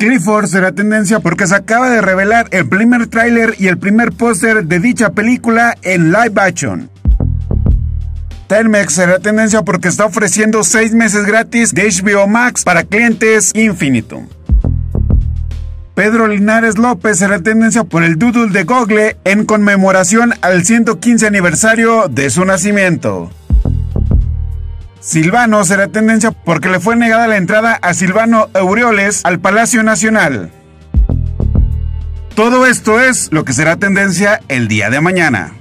Clifford será tendencia porque se acaba de revelar el primer tráiler y el primer póster de dicha película en live action. Telmex será tendencia porque está ofreciendo 6 meses gratis de HBO Max para clientes Infinitum. Pedro Linares López será tendencia por el doodle de Google en conmemoración al 115 aniversario de su nacimiento. Silvano será tendencia porque le fue negada la entrada a Silvano Aureoles al Palacio Nacional. Todo esto es lo que será tendencia el día de mañana.